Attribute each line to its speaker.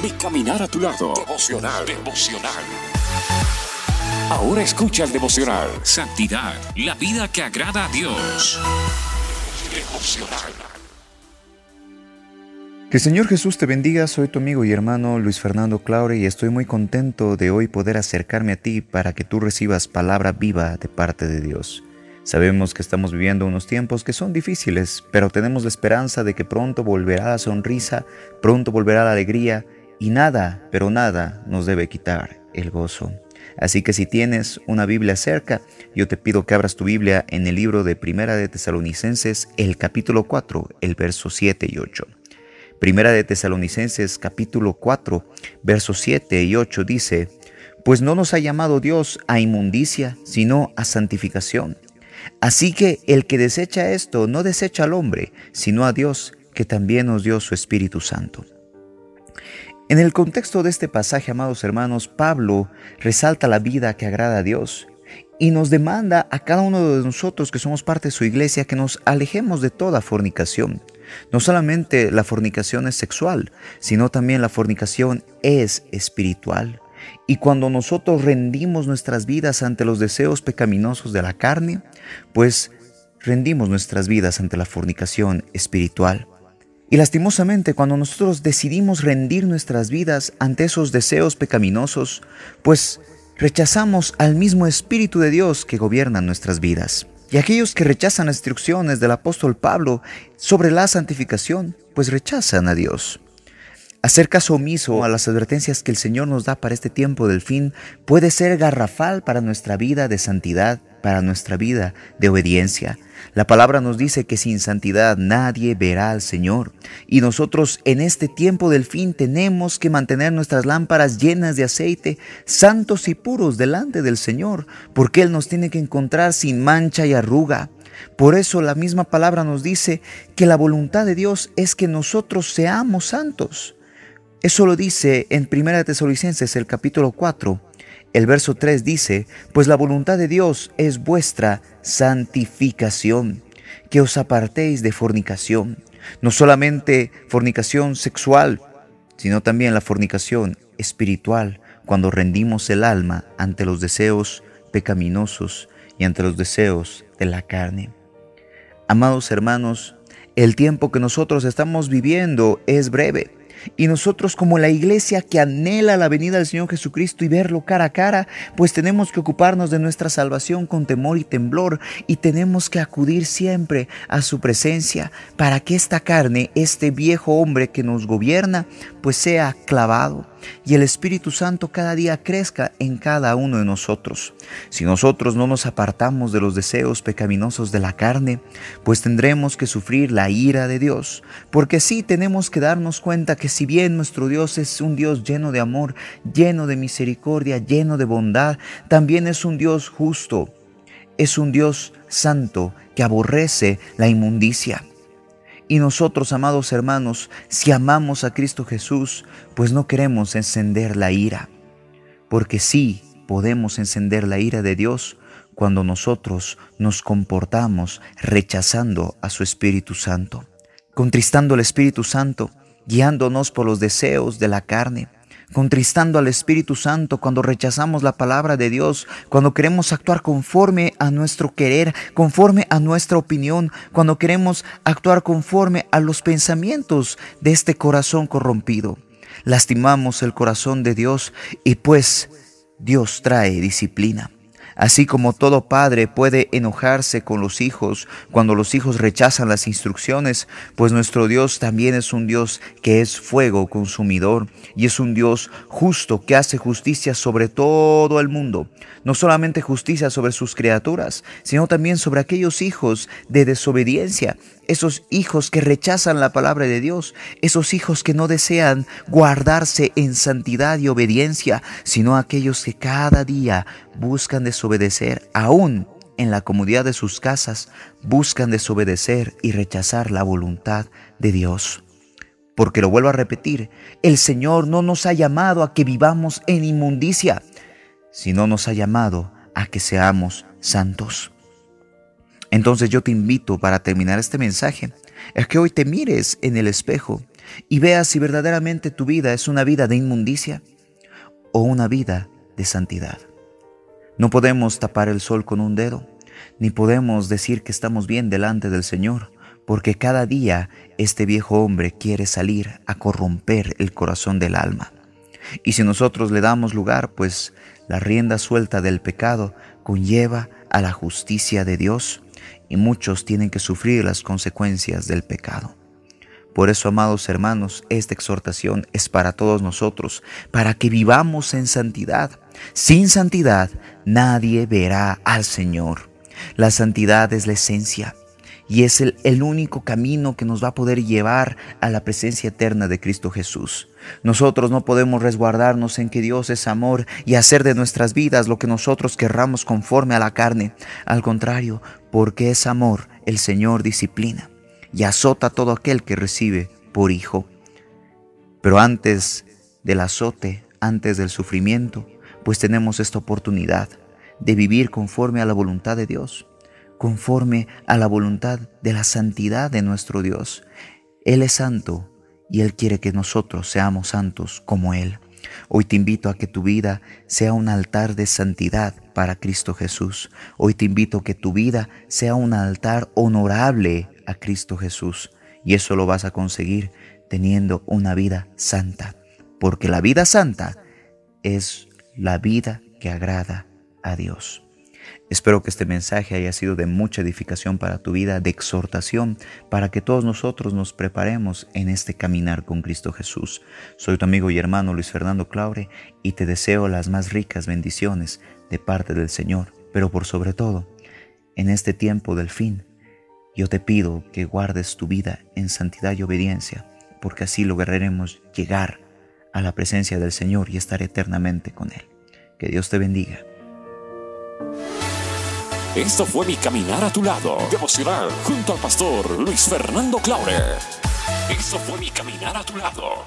Speaker 1: Mi caminar a tu lado. Devocional. Devocional. Ahora escucha el devocional. Santidad, la vida que agrada a Dios. Devocional.
Speaker 2: Que el Señor Jesús te bendiga, soy tu amigo y hermano Luis Fernando Claure y estoy muy contento de hoy poder acercarme a ti para que tú recibas palabra viva de parte de Dios. Sabemos que estamos viviendo unos tiempos que son difíciles, pero tenemos la esperanza de que pronto volverá la sonrisa, pronto volverá la alegría y nada, pero nada nos debe quitar el gozo. Así que si tienes una Biblia cerca, yo te pido que abras tu Biblia en el libro de Primera de Tesalonicenses, el capítulo 4, el verso 7 y 8. Primera de Tesalonicenses capítulo 4, versos 7 y 8 dice, Pues no nos ha llamado Dios a inmundicia, sino a santificación. Así que el que desecha esto no desecha al hombre, sino a Dios, que también nos dio su Espíritu Santo. En el contexto de este pasaje, amados hermanos, Pablo resalta la vida que agrada a Dios y nos demanda a cada uno de nosotros que somos parte de su iglesia que nos alejemos de toda fornicación. No solamente la fornicación es sexual, sino también la fornicación es espiritual. Y cuando nosotros rendimos nuestras vidas ante los deseos pecaminosos de la carne, pues rendimos nuestras vidas ante la fornicación espiritual. Y lastimosamente cuando nosotros decidimos rendir nuestras vidas ante esos deseos pecaminosos, pues rechazamos al mismo Espíritu de Dios que gobierna nuestras vidas. Y aquellos que rechazan las instrucciones del apóstol Pablo sobre la santificación, pues rechazan a Dios. Hacer caso omiso a las advertencias que el Señor nos da para este tiempo del fin puede ser garrafal para nuestra vida de santidad, para nuestra vida de obediencia. La palabra nos dice que sin santidad nadie verá al Señor. Y nosotros en este tiempo del fin tenemos que mantener nuestras lámparas llenas de aceite, santos y puros delante del Señor, porque Él nos tiene que encontrar sin mancha y arruga. Por eso la misma palabra nos dice que la voluntad de Dios es que nosotros seamos santos. Eso lo dice en 1 Tesalonicenses el capítulo 4. El verso 3 dice, pues la voluntad de Dios es vuestra santificación, que os apartéis de fornicación, no solamente fornicación sexual, sino también la fornicación espiritual, cuando rendimos el alma ante los deseos pecaminosos y ante los deseos de la carne. Amados hermanos, el tiempo que nosotros estamos viviendo es breve y nosotros como la iglesia que anhela la venida del Señor Jesucristo y verlo cara a cara, pues tenemos que ocuparnos de nuestra salvación con temor y temblor y tenemos que acudir siempre a su presencia para que esta carne, este viejo hombre que nos gobierna, pues sea clavado y el Espíritu Santo cada día crezca en cada uno de nosotros. Si nosotros no nos apartamos de los deseos pecaminosos de la carne, pues tendremos que sufrir la ira de Dios, porque sí tenemos que darnos cuenta que si bien nuestro Dios es un Dios lleno de amor, lleno de misericordia, lleno de bondad, también es un Dios justo, es un Dios santo que aborrece la inmundicia. Y nosotros, amados hermanos, si amamos a Cristo Jesús, pues no queremos encender la ira, porque sí podemos encender la ira de Dios cuando nosotros nos comportamos rechazando a su Espíritu Santo, contristando al Espíritu Santo, guiándonos por los deseos de la carne, contristando al Espíritu Santo cuando rechazamos la palabra de Dios, cuando queremos actuar conforme a nuestro querer, conforme a nuestra opinión, cuando queremos actuar conforme a los pensamientos de este corazón corrompido. Lastimamos el corazón de Dios y pues Dios trae disciplina. Así como todo padre puede enojarse con los hijos cuando los hijos rechazan las instrucciones, pues nuestro Dios también es un Dios que es fuego consumidor y es un Dios justo que hace justicia sobre todo el mundo. No solamente justicia sobre sus criaturas, sino también sobre aquellos hijos de desobediencia esos hijos que rechazan la palabra de Dios, esos hijos que no desean guardarse en santidad y obediencia, sino aquellos que cada día buscan desobedecer, aún en la comodidad de sus casas, buscan desobedecer y rechazar la voluntad de Dios. Porque lo vuelvo a repetir, el Señor no nos ha llamado a que vivamos en inmundicia, sino nos ha llamado a que seamos santos. Entonces yo te invito para terminar este mensaje es que hoy te mires en el espejo y veas si verdaderamente tu vida es una vida de inmundicia o una vida de santidad. No podemos tapar el sol con un dedo, ni podemos decir que estamos bien delante del Señor, porque cada día este viejo hombre quiere salir a corromper el corazón del alma. Y si nosotros le damos lugar, pues la rienda suelta del pecado conlleva a la justicia de Dios y muchos tienen que sufrir las consecuencias del pecado. Por eso, amados hermanos, esta exhortación es para todos nosotros, para que vivamos en santidad. Sin santidad nadie verá al Señor. La santidad es la esencia y es el, el, único camino que nos va a poder llevar a la presencia eterna de Cristo Jesús. Nosotros no podemos resguardarnos en que Dios es amor y hacer de nuestras vidas lo que nosotros querramos conforme a la carne. Al contrario, porque es amor, el Señor disciplina y azota a todo aquel que recibe por hijo. Pero antes del azote, antes del sufrimiento, pues tenemos esta oportunidad de vivir conforme a la voluntad de Dios, conforme a la voluntad de la santidad de nuestro Dios. Él es santo y Él quiere que nosotros seamos santos como Él. Hoy te invito a que tu vida sea un altar de santidad para Cristo Jesús. Hoy te invito a que tu vida sea un altar honorable a Cristo Jesús. Y eso lo vas a conseguir teniendo una vida santa. Porque la vida santa es la vida que agrada a Dios. Espero que este mensaje haya sido de mucha edificación para tu vida, de exhortación, para que todos nosotros nos preparemos en este caminar con Cristo Jesús. Soy tu amigo y hermano Luis Fernando Claure y te deseo las más ricas bendiciones de parte del Señor, pero por sobre todo, en este tiempo del fin, yo te pido que guardes tu vida en santidad y obediencia, porque así lograremos llegar a la presencia del Señor y estar eternamente con Él. Que Dios te bendiga.
Speaker 1: Esto fue mi caminar a tu lado, devocional, junto al pastor Luis Fernando Claure. Esto fue mi caminar a tu lado.